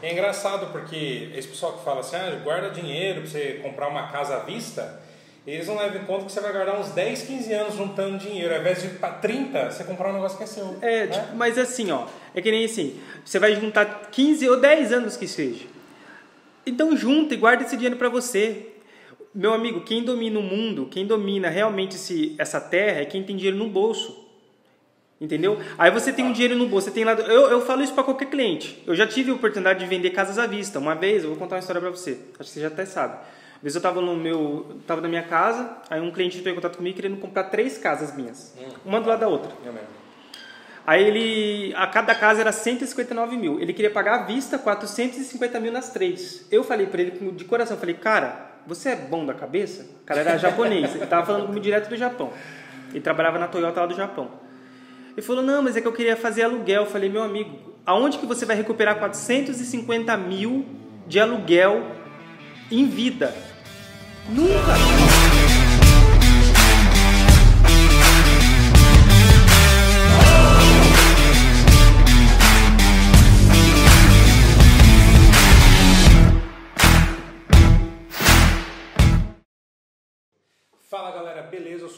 É engraçado porque esse pessoal que fala assim, ah, guarda dinheiro para você comprar uma casa à vista, eles não levam em conta que você vai guardar uns 10, 15 anos juntando dinheiro. Ao invés de para 30, você comprar um negócio que é seu. É, né? tipo, mas assim, ó, é que nem assim, você vai juntar 15 ou 10 anos que seja. Então junta e guarda esse dinheiro para você. Meu amigo, quem domina o mundo, quem domina realmente esse, essa terra é quem tem dinheiro no bolso. Entendeu? Aí você tem um dinheiro no bolso, você tem lá. Eu, eu falo isso para qualquer cliente. Eu já tive a oportunidade de vender casas à vista. Uma vez, eu vou contar uma história para você. Acho que você já até sabe. Uma vez eu estava no meu, tava na minha casa, aí um cliente entrou em contato comigo querendo comprar três casas minhas, hum. uma do lado da outra. Aí ele, a cada casa era 159 mil. Ele queria pagar à vista 450 mil nas três. Eu falei para ele de coração, falei, cara, você é bom da cabeça? O cara era japonês, ele estava falando comigo direto do Japão. Ele trabalhava na Toyota lá do Japão. Ele falou, não, mas é que eu queria fazer aluguel. Eu falei, meu amigo, aonde que você vai recuperar 450 mil de aluguel em vida? Nunca!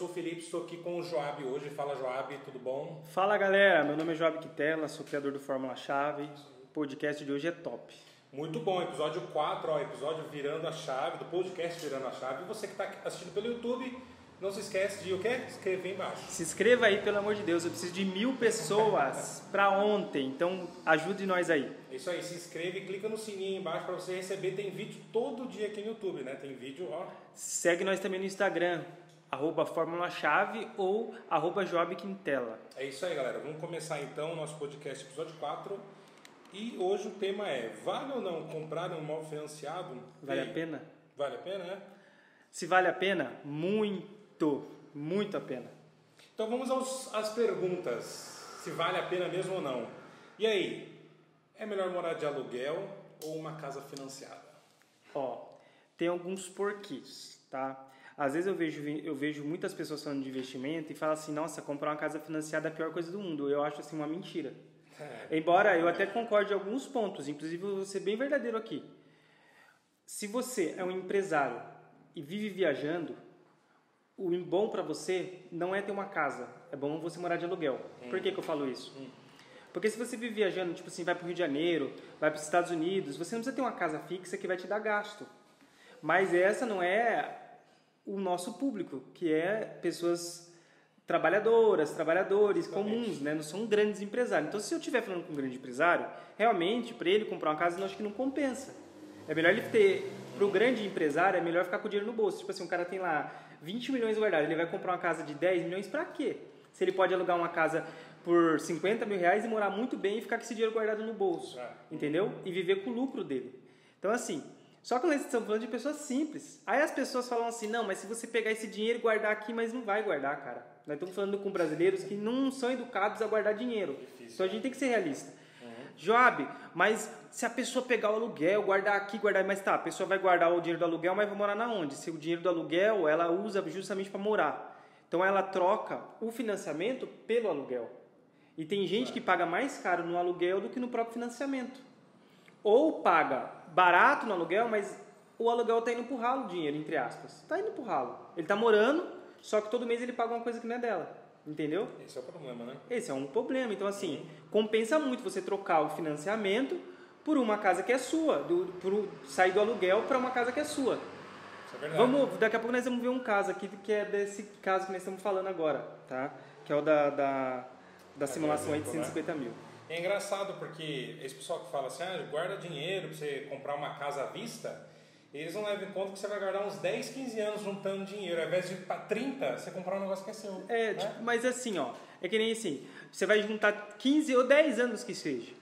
Sou o Felipe, estou aqui com o Joab hoje. Fala Joab, tudo bom? Fala galera, meu nome é Joab Quitela, sou criador do Fórmula Chave. O podcast de hoje é top. Muito bom, episódio 4, ó, episódio virando a chave, do podcast virando a chave. E você que está assistindo pelo YouTube, não se esquece de o quê? Escrever embaixo. Se inscreva aí, pelo amor de Deus. Eu preciso de mil pessoas para ontem, então ajude nós aí. Isso aí, se inscreve e clica no sininho embaixo para você receber. Tem vídeo todo dia aqui no YouTube, né? Tem vídeo, ó. Segue nós também no Instagram, arroba Fórmula Chave ou arroba Job Quintela. É isso aí, galera. Vamos começar então o nosso podcast episódio 4 e hoje o tema é: vale ou não comprar um imóvel financiado? Vale a pena? Vale a pena, né? Se vale a pena, muito, muito a pena. Então vamos aos, às perguntas: se vale a pena mesmo ou não. E aí, é melhor morar de aluguel ou uma casa financiada? Ó, tem alguns porquês, tá? Às vezes eu vejo, eu vejo muitas pessoas falando de investimento e falam assim: nossa, comprar uma casa financiada é a pior coisa do mundo. Eu acho assim uma mentira. É. Embora eu até concorde em alguns pontos, inclusive eu vou ser bem verdadeiro aqui. Se você é um empresário e vive viajando, o bom para você não é ter uma casa, é bom você morar de aluguel. Hum. Por que, que eu falo isso? Hum. Porque se você vive viajando, tipo assim, vai para o Rio de Janeiro, vai para os Estados Unidos, você não precisa ter uma casa fixa que vai te dar gasto. Mas essa não é o nosso público, que é pessoas trabalhadoras, trabalhadores comuns, né? Não são grandes empresários. Então, se eu estiver falando com um grande empresário, realmente, para ele comprar uma casa, eu acho que não compensa. É melhor ele ter, para o grande empresário, é melhor ficar com o dinheiro no bolso. Tipo assim, um cara tem lá 20 milhões guardados, ele vai comprar uma casa de 10 milhões para quê? Se ele pode alugar uma casa por 50 mil reais e morar muito bem e ficar com esse dinheiro guardado no bolso, é. entendeu? E viver com o lucro dele. Então, assim, só que nós estamos falando de pessoas simples. Aí as pessoas falam assim, não, mas se você pegar esse dinheiro e guardar aqui, mas não vai guardar, cara. Nós estamos falando com brasileiros que não são educados a guardar dinheiro. Difícil, então a gente tem que ser realista. Uhum. Joab, mas se a pessoa pegar o aluguel, guardar aqui, guardar, mas tá, a pessoa vai guardar o dinheiro do aluguel, mas vai morar na onde? Se o dinheiro do aluguel ela usa justamente para morar. Então ela troca o financiamento pelo aluguel. E tem gente que paga mais caro no aluguel do que no próprio financiamento. Ou paga barato no aluguel, mas o aluguel está indo pro ralo o dinheiro, entre aspas. Está indo pro ralo. Ele está morando, só que todo mês ele paga uma coisa que não é dela. Entendeu? Esse é o problema, né? Esse é um problema. Então, assim, compensa muito você trocar o financiamento por uma casa que é sua, do, por sair do aluguel para uma casa que é sua. Isso é verdade. Vamos, daqui a pouco nós vamos ver um caso aqui que é desse caso que nós estamos falando agora, tá? Que é o da, da, da simulação aí de 150 né? mil. É engraçado porque esse pessoal que fala assim, ah, guarda dinheiro para você comprar uma casa à vista, eles não levam em conta que você vai guardar uns 10, 15 anos juntando dinheiro. Ao invés de para 30, você comprar um negócio que é seu. É, né? tipo, mas assim, ó, é que nem assim, você vai juntar 15 ou 10 anos que seja.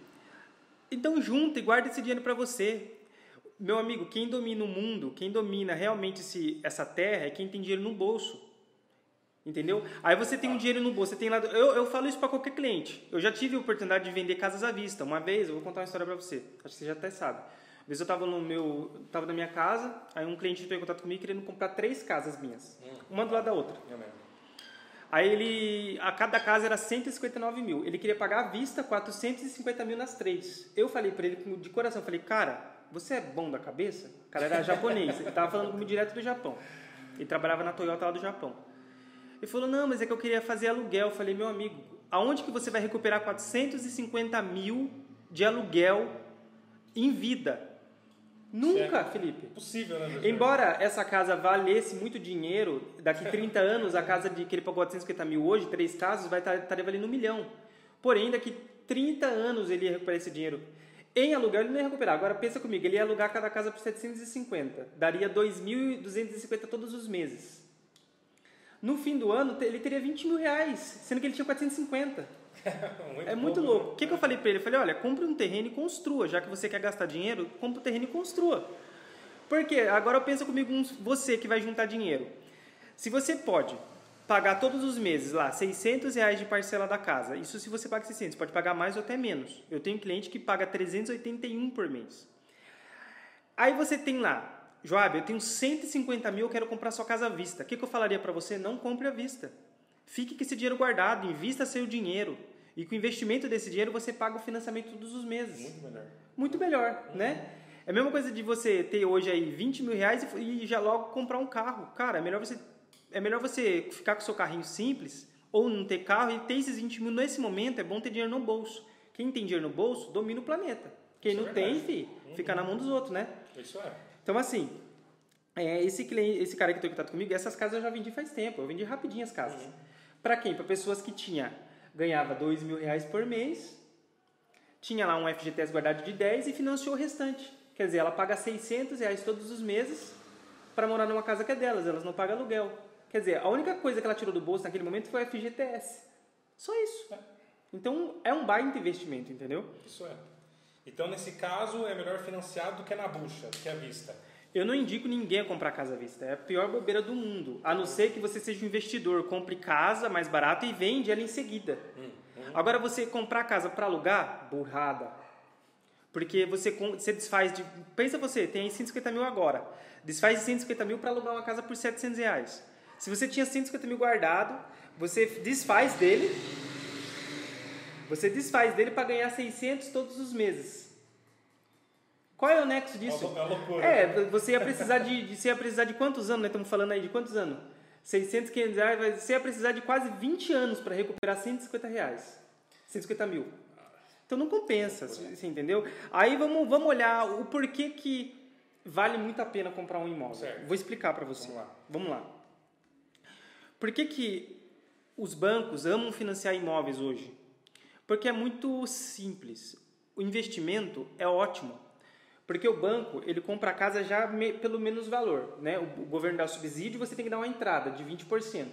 Então junta e guarda esse dinheiro para você. Meu amigo, quem domina o mundo, quem domina realmente esse, essa terra é quem tem dinheiro no bolso. Entendeu? Aí você tem um dinheiro no bolso, você tem lá. Eu, eu falo isso para qualquer cliente. Eu já tive a oportunidade de vender casas à vista. Uma vez, eu vou contar uma história para você. Acho que você já até sabe vez eu estava no meu, tava na minha casa, aí um cliente entrou em contato comigo querendo comprar três casas minhas, hum. uma do lado da outra. Aí ele, a cada casa era 159 mil. Ele queria pagar à vista 450 mil nas três. Eu falei para ele de coração, falei, cara, você é bom da cabeça? O cara era japonês, ele tava falando comigo direto do Japão. Ele trabalhava na Toyota lá do Japão. Ele falou, não, mas é que eu queria fazer aluguel. Eu falei, meu amigo, aonde que você vai recuperar 450 mil de aluguel em vida? Nunca, certo. Felipe. Possível, né? Embora essa casa valesse muito dinheiro, daqui 30 anos, a casa de que ele pagou 450 mil hoje, três casas, vai estar, estaria valendo um milhão. Porém, daqui 30 anos ele ia recuperar esse dinheiro. Em aluguel ele não ia recuperar. Agora pensa comigo, ele ia alugar cada casa por 750. Daria 2.250 todos os meses. No fim do ano, ele teria 20 mil reais, sendo que ele tinha 450. muito é muito bom, louco. Né? O que, que eu falei para ele? Eu falei, olha, compre um terreno e construa. Já que você quer gastar dinheiro, compre um terreno e construa. Porque agora pensa comigo, você que vai juntar dinheiro. Se você pode pagar todos os meses lá 600 reais de parcela da casa, isso se você paga 600, pode pagar mais ou até menos. Eu tenho cliente que paga 381 por mês. Aí você tem lá Joab, eu tenho 150 mil, eu quero comprar sua casa à vista. O que, que eu falaria para você? Não compre à vista. Fique com esse dinheiro guardado, invista seu dinheiro. E com o investimento desse dinheiro você paga o financiamento todos os meses. Muito melhor. Muito melhor, uhum. né? É a mesma coisa de você ter hoje aí 20 mil reais e já logo comprar um carro. Cara, é melhor você, é melhor você ficar com o seu carrinho simples ou não ter carro e ter esses 20 mil nesse momento. É bom ter dinheiro no bolso. Quem tem dinheiro no bolso domina o planeta. Quem Isso não é tem, fi, uhum. fica na mão dos outros, né? Isso é. Então, assim, é, esse, cliente, esse cara que tem contato comigo, essas casas eu já vendi faz tempo. Eu vendi rapidinho as casas. Uhum. Para quem? Para pessoas que tinha, ganhava dois mil reais por mês, tinha lá um FGTS guardado de 10 e financiou o restante. Quer dizer, ela paga 600 reais todos os meses para morar numa casa que é delas, elas não pagam aluguel. Quer dizer, a única coisa que ela tirou do bolso naquele momento foi o FGTS. Só isso. É. Então, é um baita investimento, entendeu? Isso é. Então, nesse caso, é melhor financiado do que na bucha, do que à vista. Eu não indico ninguém a comprar casa à vista. É a pior bobeira do mundo. A não ser que você seja um investidor, compre casa mais barata e vende ela em seguida. Hum, hum. Agora, você comprar casa para alugar, burrada. Porque você, você desfaz de. Pensa você, tem 150 mil agora. Desfaz de 150 mil para alugar uma casa por 700 reais. Se você tinha 150 mil guardado, você desfaz dele você desfaz dele para ganhar 600 todos os meses. Qual é o nexo disso? É loucura. É, você ia precisar de, de, você ia precisar de quantos anos, né? Estamos falando aí de quantos anos? 600, 500 reais, você ia precisar de quase 20 anos para recuperar 150 reais. 150 mil. Então não compensa, você entendeu? Aí vamos, vamos olhar o porquê que vale muito a pena comprar um imóvel. Certo. Vou explicar para você. Vamos lá. Vamos lá. Por que, que os bancos amam financiar imóveis hoje? Porque é muito simples. O investimento é ótimo. Porque o banco, ele compra a casa já me, pelo menos valor. Né? O, o governo dá subsídio você tem que dar uma entrada de 20%.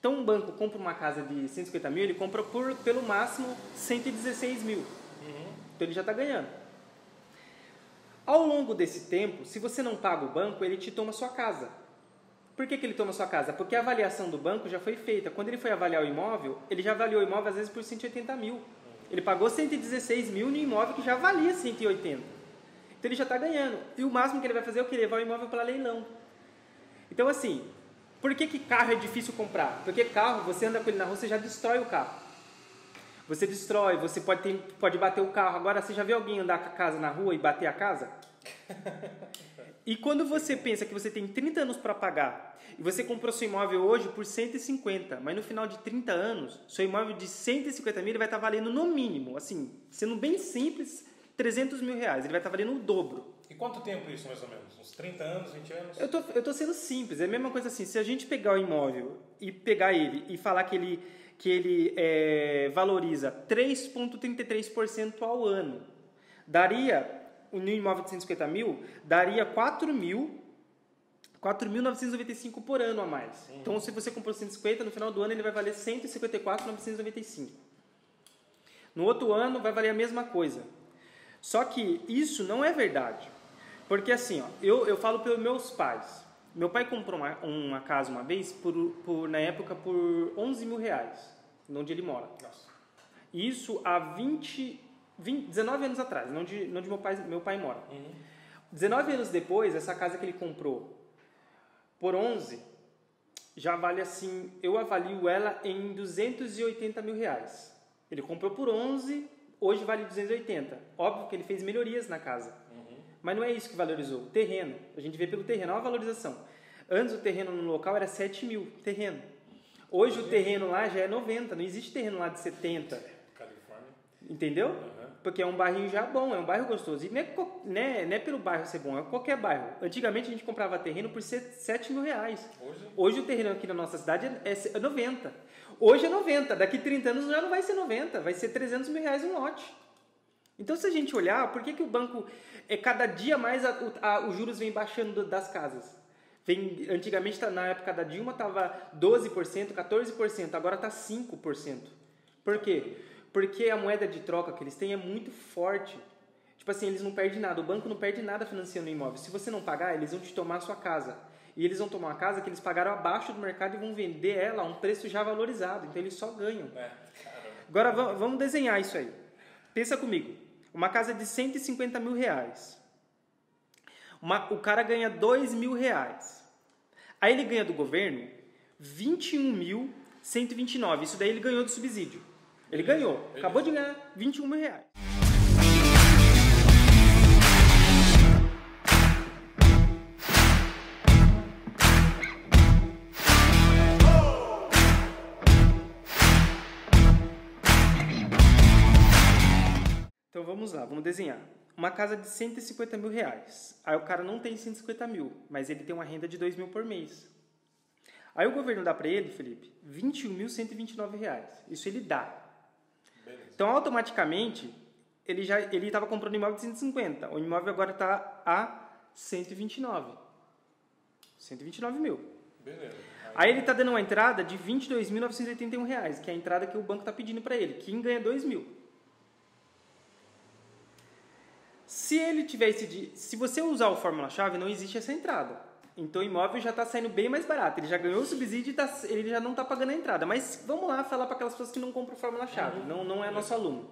Então, um banco compra uma casa de 150 mil, ele compra por, pelo máximo, 116 mil. Uhum. Então, ele já está ganhando. Ao longo desse tempo, se você não paga o banco, ele te toma sua casa. Por que, que ele toma sua casa? Porque a avaliação do banco já foi feita. Quando ele foi avaliar o imóvel, ele já avaliou o imóvel às vezes por 180 mil. Ele pagou 116 mil no imóvel que já valia 180. Então ele já está ganhando. E o máximo que ele vai fazer é o que? Levar o imóvel para leilão. Então assim, por que, que carro é difícil comprar? Porque carro, você anda com ele na rua, você já destrói o carro. Você destrói, você pode, ter, pode bater o carro. Agora, você já viu alguém andar com a casa na rua e bater a casa? E quando você pensa que você tem 30 anos para pagar e você comprou seu imóvel hoje por 150, mas no final de 30 anos, seu imóvel de 150 mil vai estar tá valendo no mínimo, assim, sendo bem simples, 300 mil reais. Ele vai estar tá valendo o dobro. E quanto tempo isso, mais ou menos? Uns 30 anos, 20 anos? Eu tô, eu tô sendo simples. É a mesma coisa assim. Se a gente pegar o imóvel e pegar ele e falar que ele, que ele é, valoriza 3,33% ao ano, daria no imóvel de 150 mil, daria 4 mil 4.995 por ano a mais. Uhum. Então, se você comprou 150, no final do ano ele vai valer 154.995. No outro ano vai valer a mesma coisa. Só que isso não é verdade. Porque assim, ó, eu, eu falo pelos meus pais. Meu pai comprou uma, uma casa uma vez, por, por, na época, por 11 mil reais, onde ele mora. Nossa. Isso há 20, 20, 19 anos atrás, não de, não de meu pai, meu pai mora. Uhum. 19 anos depois, essa casa que ele comprou por 11, já vale assim, eu avalio ela em 280 mil reais. Ele comprou por 11, hoje vale 280. Óbvio que ele fez melhorias na casa. Uhum. Mas não é isso que valorizou. O terreno, a gente vê pelo terreno, olha a valorização. Antes o terreno no local era 7 mil, terreno. Hoje o terreno lá já é 90, não existe terreno lá de 70. Califórnia. Entendeu? Uhum. Porque é um bairro já bom, é um bairro gostoso. E não é, não é, não é pelo bairro ser bom, é qualquer bairro. Antigamente a gente comprava terreno por 7 mil reais. Hoje? Hoje o terreno aqui na nossa cidade é 90. Hoje é 90, daqui 30 anos já não vai ser 90, vai ser 300 mil reais um lote. Então se a gente olhar, por que, que o banco, é cada dia mais a, a, os juros vem baixando das casas? Vem, antigamente, tá, na época da Dilma, estava 12%, 14%, agora está 5%. Por quê? Porque a moeda de troca que eles têm é muito forte. Tipo assim, eles não perdem nada. O banco não perde nada financiando o imóvel. Se você não pagar, eles vão te tomar a sua casa. E eles vão tomar uma casa que eles pagaram abaixo do mercado e vão vender ela a um preço já valorizado. Então eles só ganham. É, Agora vamos desenhar isso aí. Pensa comigo. Uma casa de 150 mil reais. Uma, o cara ganha 2 mil reais. Aí ele ganha do governo 21.129. Isso daí ele ganhou do subsídio. Ele ganhou. Acabou de ganhar 21 mil reais. Então vamos lá, vamos desenhar uma casa de 150 mil reais. Aí o cara não tem 150 mil, mas ele tem uma renda de 2 mil por mês. Aí o governo dá para ele, Felipe, 21.129 reais. Isso ele dá. Então, automaticamente, ele já ele estava comprando imóvel de 150. O imóvel agora está a 129. 129 mil. Beleza. Aí, Aí ele está dando uma entrada de 22.981 reais, que é a entrada que o banco está pedindo para ele. Quem ganha 2 mil. Se ele tiver esse, se você usar o fórmula-chave, não existe essa entrada. Então o imóvel já está saindo bem mais barato. Ele já ganhou o subsídio e tá, ele já não está pagando a entrada. Mas vamos lá falar para aquelas pessoas que não compram fórmula-chave. Uhum. Não, não é nosso aluno.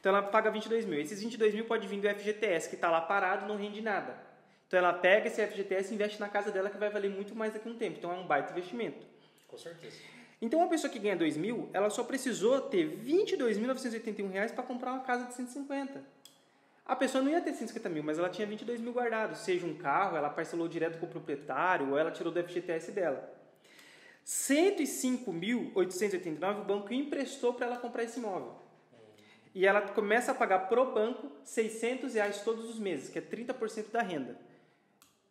Então ela paga 22 mil. Esses 22 mil pode vir do FGTS, que está lá parado não rende nada. Então ela pega esse FGTS e investe na casa dela, que vai valer muito mais daqui a um tempo. Então é um baita investimento. Com certeza. Então uma pessoa que ganha 2 mil, ela só precisou ter 22.981 reais para comprar uma casa de 150. A pessoa não ia ter 150 mil, mas ela tinha 22 mil guardados. Seja um carro, ela parcelou direto com o proprietário, ou ela tirou do FGTS dela. 105.889 o banco emprestou para ela comprar esse imóvel. E ela começa a pagar pro banco 600 reais todos os meses, que é 30% da renda.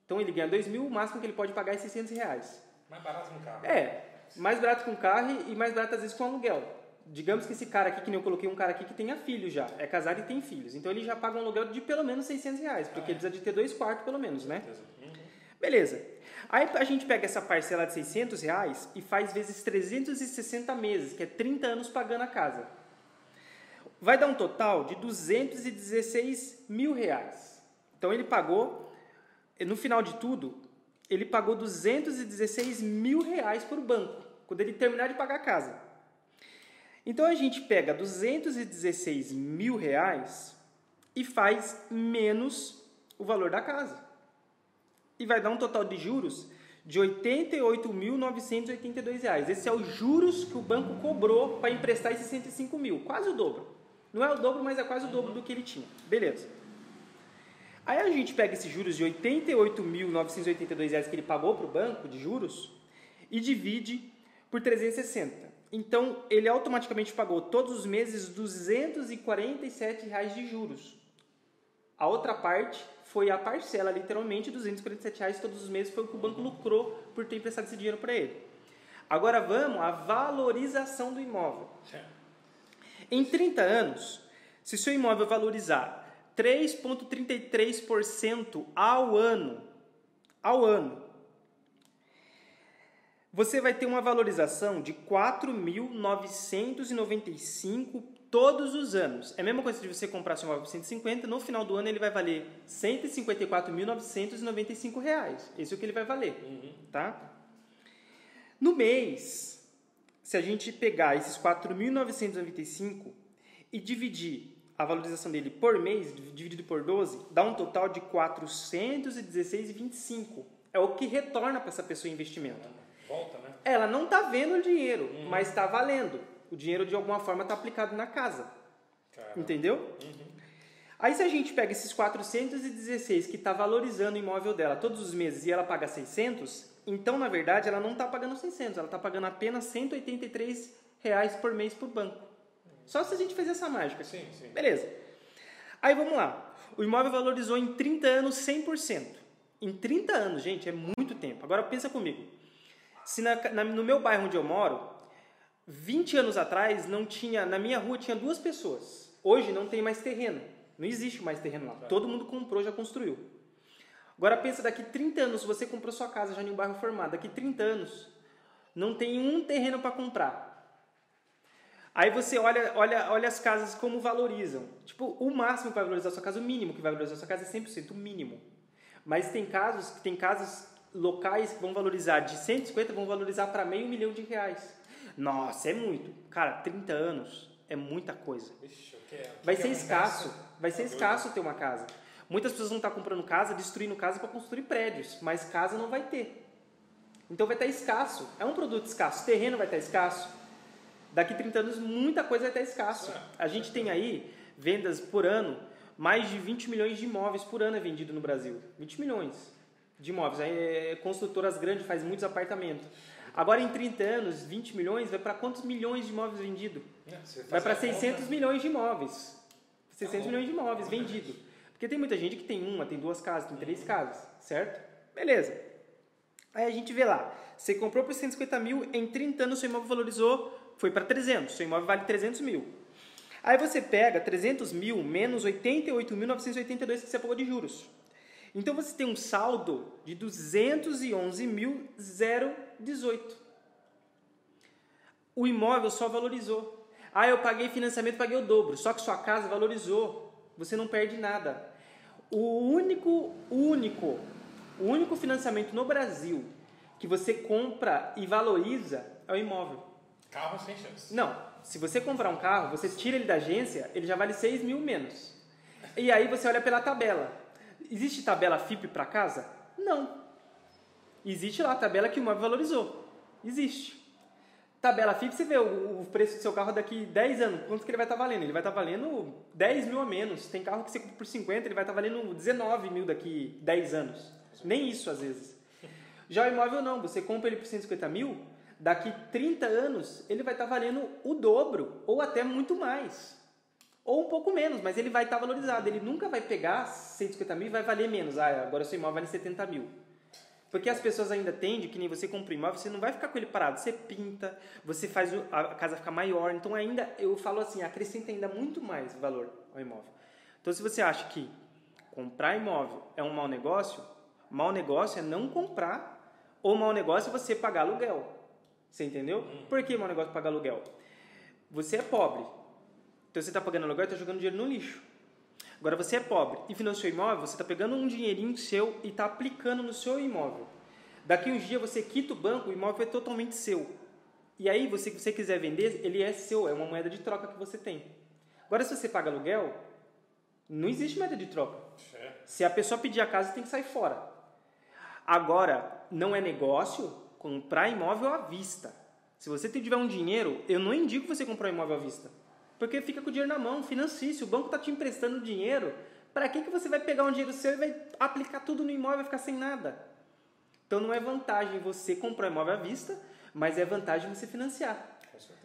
Então ele ganha 2 mil, o máximo que ele pode pagar é 600 reais. Mais barato um carro. É, mais barato um carro e mais barato às vezes com aluguel digamos que esse cara aqui, que nem eu coloquei um cara aqui que tenha filhos já, é casado e tem filhos. Então ele já paga um aluguel de pelo menos 600 reais, porque ah, é. ele precisa de ter dois quartos pelo menos, né? Uhum. Beleza. Aí a gente pega essa parcela de 600 reais e faz vezes 360 meses, que é 30 anos pagando a casa. Vai dar um total de 216 mil reais. Então ele pagou, no final de tudo, ele pagou 216 mil reais para o banco, quando ele terminar de pagar a casa. Então a gente pega 216 mil reais e faz menos o valor da casa. E vai dar um total de juros de R$ 88.982. Esses é os juros que o banco cobrou para emprestar esses 105 mil, quase o dobro. Não é o dobro, mas é quase o dobro do que ele tinha. Beleza. Aí a gente pega esses juros de R$ 88.982 que ele pagou para o banco de juros e divide por 360. Então, ele automaticamente pagou todos os meses 247 reais de juros. A outra parte foi a parcela, literalmente, 247 reais todos os meses, foi o que o banco lucrou por ter emprestado esse dinheiro para ele. Agora vamos à valorização do imóvel. Em 30 anos, se seu imóvel valorizar 3,33% ao ano, ao ano, você vai ter uma valorização de 4.995 todos os anos. É a mesma coisa de você comprar seu imóvel por 150, no final do ano ele vai valer 154.995 reais. Esse é o que ele vai valer, uhum. tá? No mês, se a gente pegar esses 4.995 e dividir a valorização dele por mês, dividido por 12, dá um total de 416,25. É o que retorna para essa pessoa investimento. Né? Ela não está vendo o dinheiro, uhum. mas está valendo. O dinheiro de alguma forma está aplicado na casa. Caramba. Entendeu? Uhum. Aí se a gente pega esses 416 que está valorizando o imóvel dela todos os meses e ela paga 600, então na verdade ela não está pagando 600, ela está pagando apenas 183 reais por mês por banco. Só se a gente fizer essa mágica. Sim, sim. Beleza. Aí vamos lá. O imóvel valorizou em 30 anos 100%. Em 30 anos, gente, é muito tempo. Agora pensa comigo. Se na, na, no meu bairro onde eu moro, 20 anos atrás não tinha, na minha rua tinha duas pessoas. Hoje não tem mais terreno. Não existe mais terreno lá. Todo mundo comprou, já construiu. Agora pensa daqui 30 anos, você comprou sua casa já em um bairro formado, daqui 30 anos não tem um terreno para comprar. Aí você olha, olha, olha as casas como valorizam. Tipo, o máximo que vai valorizar sua casa, o mínimo que vai valorizar sua casa é 100%, o mínimo. Mas tem casos, tem casos locais que vão valorizar de 150, vão valorizar para meio milhão de reais. Nossa, é muito. Cara, 30 anos é muita coisa. Ixi, é? vai ser escasso, vai ser escasso ter uma casa. Muitas pessoas vão estar comprando casa, destruindo casa para construir prédios, mas casa não vai ter. Então vai estar escasso. É um produto escasso. Terreno vai estar escasso. Daqui 30 anos muita coisa vai estar escasso. A gente tem aí vendas por ano, mais de 20 milhões de imóveis por ano é vendido no Brasil. 20 milhões de imóveis. Aí é, construtoras grandes faz muitos apartamentos. Agora, em 30 anos, 20 milhões, vai para quantos milhões de imóveis vendidos? É, vai para 600 conta. milhões de imóveis. 600 tá milhões de imóveis vendidos. Porque tem muita gente que tem uma, tem duas casas, tem três casas, certo? Beleza. Aí a gente vê lá, você comprou por 150 mil, em 30 anos seu imóvel valorizou, foi para 300, seu imóvel vale 300 mil. Aí você pega 300 mil menos 88.982 que você pagou de juros. Então você tem um saldo de 211.018. O imóvel só valorizou. Ah, eu paguei financiamento, paguei o dobro. Só que sua casa valorizou. Você não perde nada. O único, único, o único financiamento no Brasil que você compra e valoriza é o imóvel. Carro sem chance. Não. Se você comprar um carro, você tira ele da agência, ele já vale 6 mil menos. E aí você olha pela tabela. Existe tabela FIP para casa? Não. Existe lá a tabela que o imóvel valorizou. Existe. Tabela FIP, você vê o, o, preço do seu carro daqui 10 anos, quanto que ele vai estar tá valendo? Ele vai estar tá valendo 10 mil a menos. Tem carro que você compra por 50, ele vai estar tá valendo 19 mil daqui 10 anos. Nem isso às vezes. Já o imóvel não, você compra ele por 150 mil, daqui 30 anos ele vai estar tá valendo o dobro, ou até muito mais. Ou um pouco menos, mas ele vai estar valorizado. Ele nunca vai pegar 150 mil e vai valer menos. Ah, agora seu imóvel vale 70 mil. Porque as pessoas ainda tendem que nem você compra imóvel, você não vai ficar com ele parado. Você pinta, você faz a casa ficar maior. Então ainda, eu falo assim, acrescenta ainda muito mais valor ao imóvel. Então se você acha que comprar imóvel é um mau negócio, mau negócio é não comprar, ou mau negócio é você pagar aluguel. Você entendeu? Uhum. Por que mau negócio é pagar aluguel? Você é pobre, então você está pagando aluguel e está jogando dinheiro no lixo. Agora você é pobre e financiou imóvel, você está pegando um dinheirinho seu e está aplicando no seu imóvel. Daqui uns dias você quita o banco, o imóvel é totalmente seu. E aí, você, se você quiser vender, ele é seu, é uma moeda de troca que você tem. Agora, se você paga aluguel, não existe moeda de troca. É. Se a pessoa pedir a casa, tem que sair fora. Agora, não é negócio comprar imóvel à vista. Se você tiver um dinheiro, eu não indico você comprar um imóvel à vista. Porque fica com o dinheiro na mão, financie. Se o banco está te emprestando dinheiro, para que, que você vai pegar um dinheiro seu e vai aplicar tudo no imóvel e ficar sem nada? Então não é vantagem você comprar um imóvel à vista, mas é vantagem você financiar.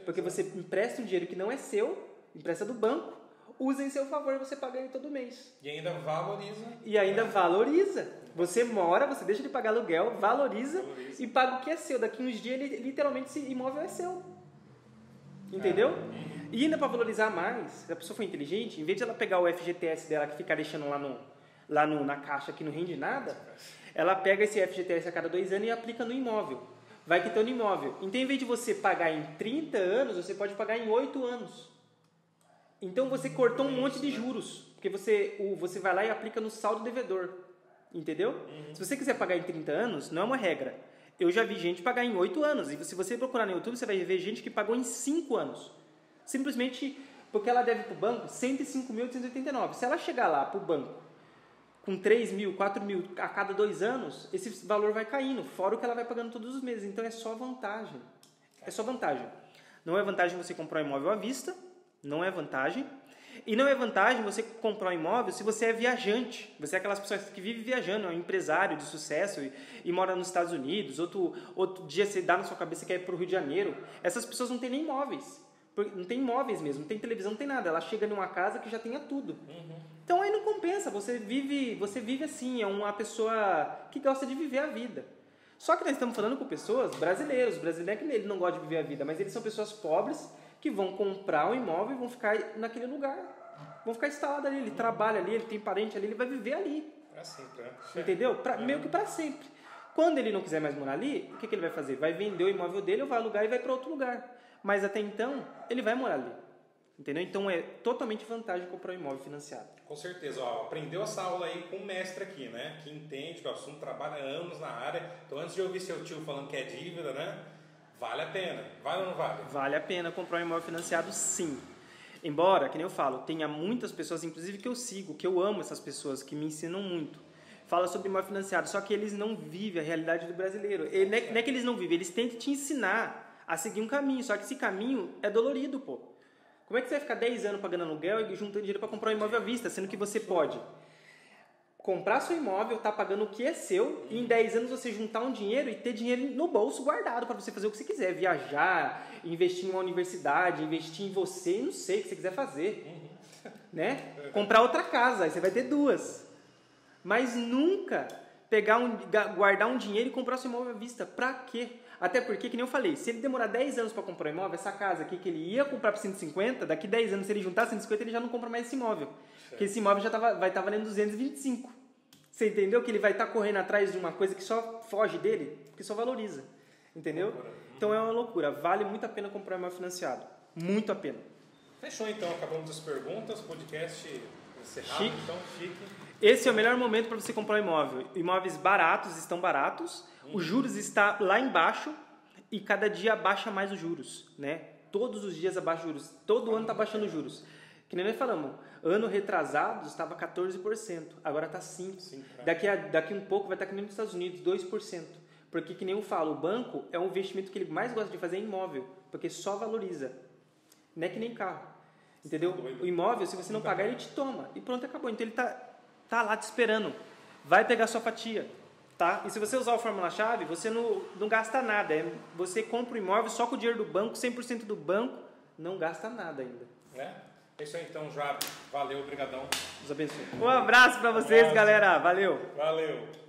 Porque você empresta um dinheiro que não é seu, empresta do banco, usa em seu favor e você paga ele todo mês. E ainda valoriza. E ainda valoriza. Você mora, você deixa de pagar aluguel, valoriza, valoriza. e paga o que é seu. Daqui uns dias, ele, literalmente, esse imóvel é seu. Entendeu? É. E ainda para valorizar mais, se a pessoa for inteligente, em vez de ela pegar o FGTS dela que fica deixando lá, no, lá no, na caixa que não rende nada, ela pega esse FGTS a cada dois anos e aplica no imóvel. Vai quitando imóvel. Então, em vez de você pagar em 30 anos, você pode pagar em 8 anos. Então, você cortou um monte de juros. Porque você, o, você vai lá e aplica no saldo devedor. Entendeu? Uhum. Se você quiser pagar em 30 anos, não é uma regra. Eu já vi gente pagar em 8 anos. E se você procurar no YouTube, você vai ver gente que pagou em 5 anos simplesmente porque ela deve para o banco 105.889. Se ela chegar lá para o banco com 3 mil, 4 mil a cada dois anos, esse valor vai caindo, fora o que ela vai pagando todos os meses. Então é só vantagem. É só vantagem. Não é vantagem você comprar um imóvel à vista, não é vantagem. E não é vantagem você comprar um imóvel se você é viajante. Você é aquelas pessoas que vivem viajando, é um empresário de sucesso e, e mora nos Estados Unidos. Outro, outro dia você dá na sua cabeça que é para o Rio de Janeiro. Essas pessoas não têm nem imóveis. Não tem imóveis mesmo, não tem televisão, não tem nada. Ela chega numa casa que já tenha tudo. Uhum. Então aí não compensa. Você vive, você vive assim, é uma pessoa que gosta de viver a vida. Só que nós estamos falando com pessoas brasileiros. Brasileiro é que ele não gosta de viver a vida, mas eles são pessoas pobres que vão comprar um imóvel e vão ficar naquele lugar. Vão ficar instalados ali. Ele trabalha ali, ele tem parente ali, ele vai viver ali. Pra sempre, né? Entendeu? Pra, meio que para sempre. Quando ele não quiser mais morar ali, o que, que ele vai fazer? Vai vender o imóvel dele ou vai alugar e vai para outro lugar. Mas até então, ele vai morar ali. Entendeu? Então é totalmente vantagem comprar um imóvel financiado. Com certeza. Ó, aprendeu essa aula aí com o mestre aqui, né? Que entende que o assunto trabalha anos na área. Então antes de ouvir seu tio falando que é dívida, né? Vale a pena. Vale ou não vale? Vale a pena comprar um imóvel financiado, sim. Embora, que nem eu falo, tenha muitas pessoas, inclusive que eu sigo, que eu amo essas pessoas, que me ensinam muito. Fala sobre imóvel financiado, só que eles não vivem a realidade do brasileiro. Ele, não, é, não é que eles não vivem, eles tentam te ensinar a seguir um caminho, só que esse caminho é dolorido, pô. Como é que você vai ficar 10 anos pagando aluguel e juntando dinheiro para comprar um imóvel à vista, sendo que você pode comprar seu imóvel, tá pagando o que é seu, e em 10 anos você juntar um dinheiro e ter dinheiro no bolso guardado para você fazer o que você quiser, viajar, investir em uma universidade, investir em você, não sei o que você quiser fazer, né? Comprar outra casa, aí você vai ter duas. Mas nunca pegar um, guardar um dinheiro e comprar seu imóvel à vista. Pra quê? Até porque, que nem eu falei, se ele demorar 10 anos para comprar um imóvel, essa casa aqui que ele ia comprar por 150, daqui 10 anos, se ele juntar 150, ele já não compra mais esse imóvel. Porque esse imóvel já tava, vai estar tá valendo 225. Você entendeu que ele vai estar tá correndo atrás de uma coisa que só foge dele, que só valoriza. Entendeu? Então é uma loucura. Vale muito a pena comprar um imóvel financiado. Muito a pena. Fechou então, acabamos as perguntas. Podcast encerrado, chique. então chique. Esse é o melhor momento para você comprar um imóvel. Imóveis baratos estão baratos, os juros está lá embaixo e cada dia baixa mais os juros, né? Todos os dias abaixa os juros. Todo ano está baixando os juros. Que nem nós falamos, ano retrasado estava 14%, agora está 5%. Daqui, a, daqui um pouco vai estar tá que nem nos Estados Unidos, 2%. Porque, que nem eu falo, o banco é um investimento que ele mais gosta de fazer em imóvel, porque só valoriza. Não é que nem carro. Entendeu? O imóvel, se você não pagar, ele te toma. E pronto, acabou. Então ele está tá lá te esperando. Vai pegar sua fatia. Tá? E se você usar o fórmula-chave, você não, não gasta nada. É, você compra o imóvel só com o dinheiro do banco, 100% do banco, não gasta nada ainda. É? É isso aí então, Jabe. Valeu, obrigadão. Deus abençoe. Um abraço para vocês, um galera. Valeu. Valeu.